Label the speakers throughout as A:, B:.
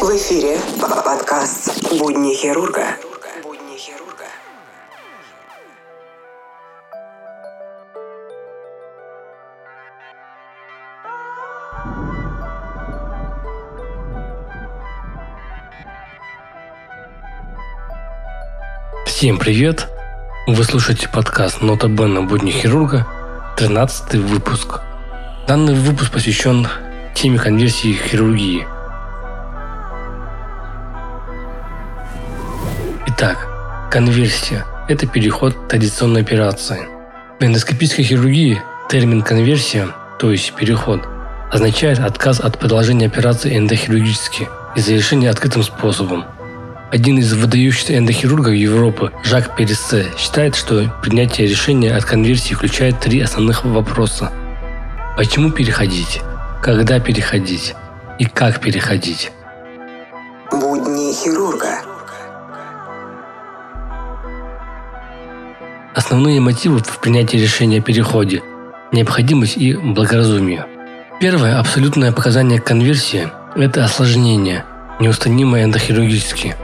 A: В эфире подкаст «Будни хирурга».
B: Всем привет! Вы слушаете подкаст «Нота Бена Будни Хирурга», 13 выпуск – Данный выпуск посвящен теме конверсии хирургии. Итак, конверсия – это переход традиционной операции. В эндоскопической хирургии термин «конверсия», то есть переход, означает отказ от продолжения операции эндохирургически и завершения открытым способом. Один из выдающихся эндохирургов Европы, Жак Перессе, считает, что принятие решения от конверсии включает три основных вопроса. Почему переходить? Когда переходить? И как переходить?
A: Будни хирурга.
B: Основные мотивы в принятии решения о переходе – необходимость и благоразумие. Первое абсолютное показание конверсии – это осложнение, неустранимое эндохирургически.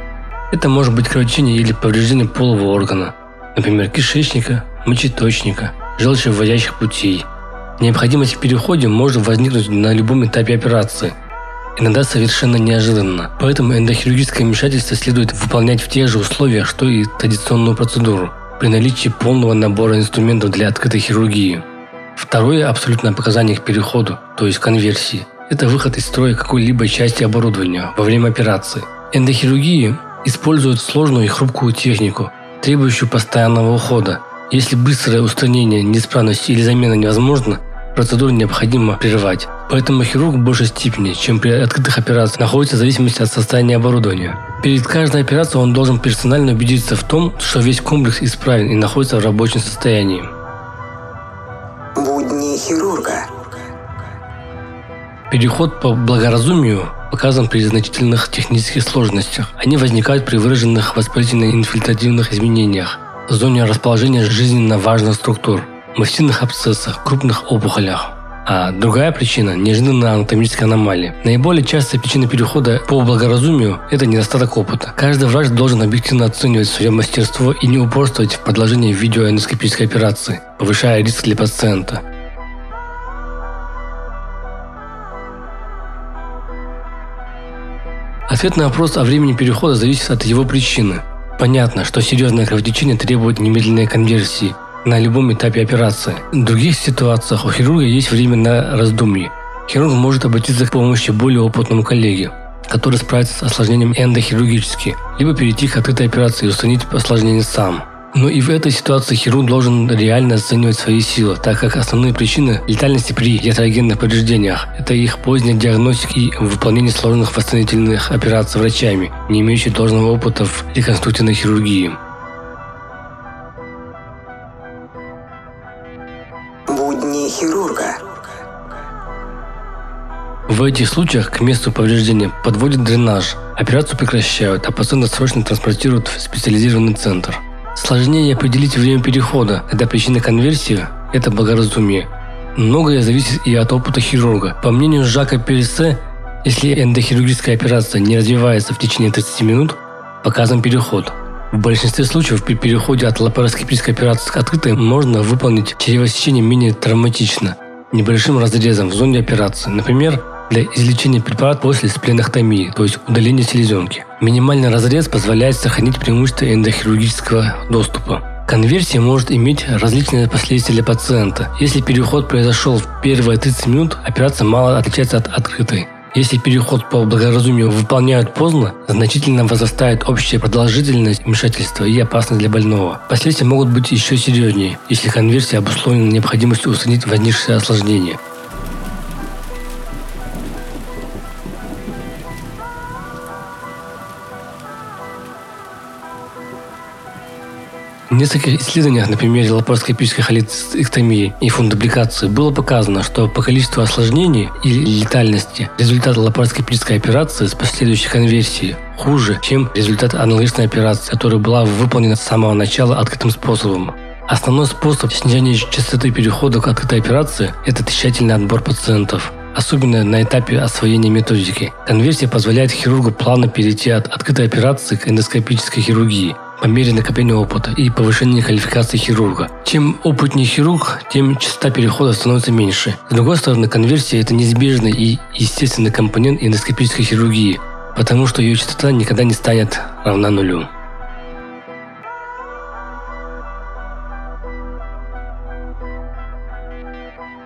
B: Это может быть кровотечение или повреждение полового органа, например, кишечника, мочеточника, желчевыводящих путей. Необходимость в переходе может возникнуть на любом этапе операции, иногда совершенно неожиданно. Поэтому эндохирургическое вмешательство следует выполнять в тех же условиях, что и традиционную процедуру – при наличии полного набора инструментов для открытой хирургии. Второе абсолютное показание к переходу, то есть конверсии, это выход из строя какой-либо части оборудования во время операции. Эндохирургии используют сложную и хрупкую технику, требующую постоянного ухода. Если быстрое устранение неисправности или замена невозможно, процедуру необходимо прерывать. Поэтому хирург в большей степени, чем при открытых операциях, находится в зависимости от состояния оборудования. Перед каждой операцией он должен персонально убедиться в том, что весь комплекс исправен и находится в рабочем состоянии.
A: Будни хирурга.
B: Переход по благоразумию показан при значительных технических сложностях. Они возникают при выраженных воспалительно-инфильтративных изменениях в зоне расположения жизненно важных структур, мастинных абсцессах, крупных опухолях. А другая причина – неожиданная анатомическая аномалия. Наиболее частая причина перехода по благоразумию – это недостаток опыта. Каждый врач должен объективно оценивать свое мастерство и не упорствовать в продолжении видеоэндоскопической операции, повышая риск для пациента. Ответ на вопрос о времени перехода зависит от его причины. Понятно, что серьезное кровотечение требует немедленной конверсии, на любом этапе операции. В других ситуациях у хирурга есть время на раздумье. Хирург может обратиться к помощи более опытному коллеге, который справится с осложнением эндохирургически, либо перейти к открытой операции и устранить осложнение сам. Но и в этой ситуации хирург должен реально оценивать свои силы, так как основные причины летальности при ятрогенных повреждениях – это их поздняя диагностика и выполнение сложных восстановительных операций врачами, не имеющими должного опыта в реконструктивной хирургии.
A: хирурга.
B: В этих случаях к месту повреждения подводят дренаж, операцию прекращают, а пациента срочно транспортируют в специализированный центр. Сложнее определить время перехода, когда причина конверсии – это благоразумие. Многое зависит и от опыта хирурга. По мнению Жака Пересе, если эндохирургическая операция не развивается в течение 30 минут, показан переход – в большинстве случаев при переходе от лапароскопической операции к открытой можно выполнить чревосечение менее травматично, небольшим разрезом в зоне операции, например, для излечения препарат после спленэктомии, то есть удаления селезенки. Минимальный разрез позволяет сохранить преимущество эндохирургического доступа. Конверсия может иметь различные последствия для пациента. Если переход произошел в первые 30 минут, операция мало отличается от открытой. Если переход по благоразумию выполняют поздно, значительно возрастает общая продолжительность вмешательства и опасность для больного. Последствия могут быть еще серьезнее, если конверсия обусловлена необходимостью устранить возникшие осложнения. Нескольких исследованиях на примере лапароскопической холецистектомии и фундабликации было показано, что по количеству осложнений или летальности результат лапароскопической операции с последующей конверсией хуже, чем результат аналогичной операции, которая была выполнена с самого начала открытым способом. Основной способ снижения частоты перехода к открытой операции – это тщательный отбор пациентов. особенно на этапе освоения методики. Конверсия позволяет хирургу плавно перейти от открытой операции к эндоскопической хирургии по мере накопления опыта и повышения квалификации хирурга. Чем опытнее хирург, тем частота перехода становится меньше. С другой стороны, конверсия – это неизбежный и естественный компонент эндоскопической хирургии, потому что ее частота никогда не станет равна нулю.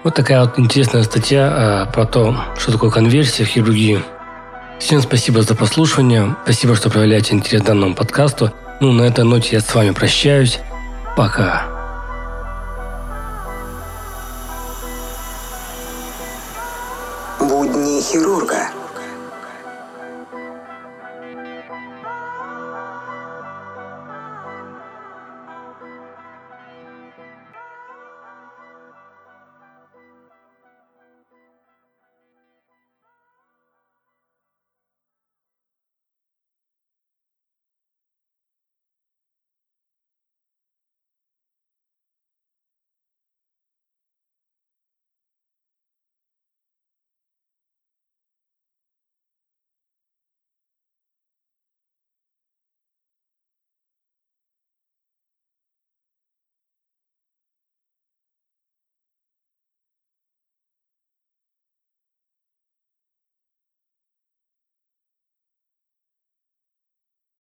B: Вот такая вот интересная статья э, про то, что такое конверсия в хирургии. Всем спасибо за прослушивание. Спасибо, что проявляете интерес к данному подкасту. Ну, на этой ноте я с вами прощаюсь. Пока.
A: Будни хирурга.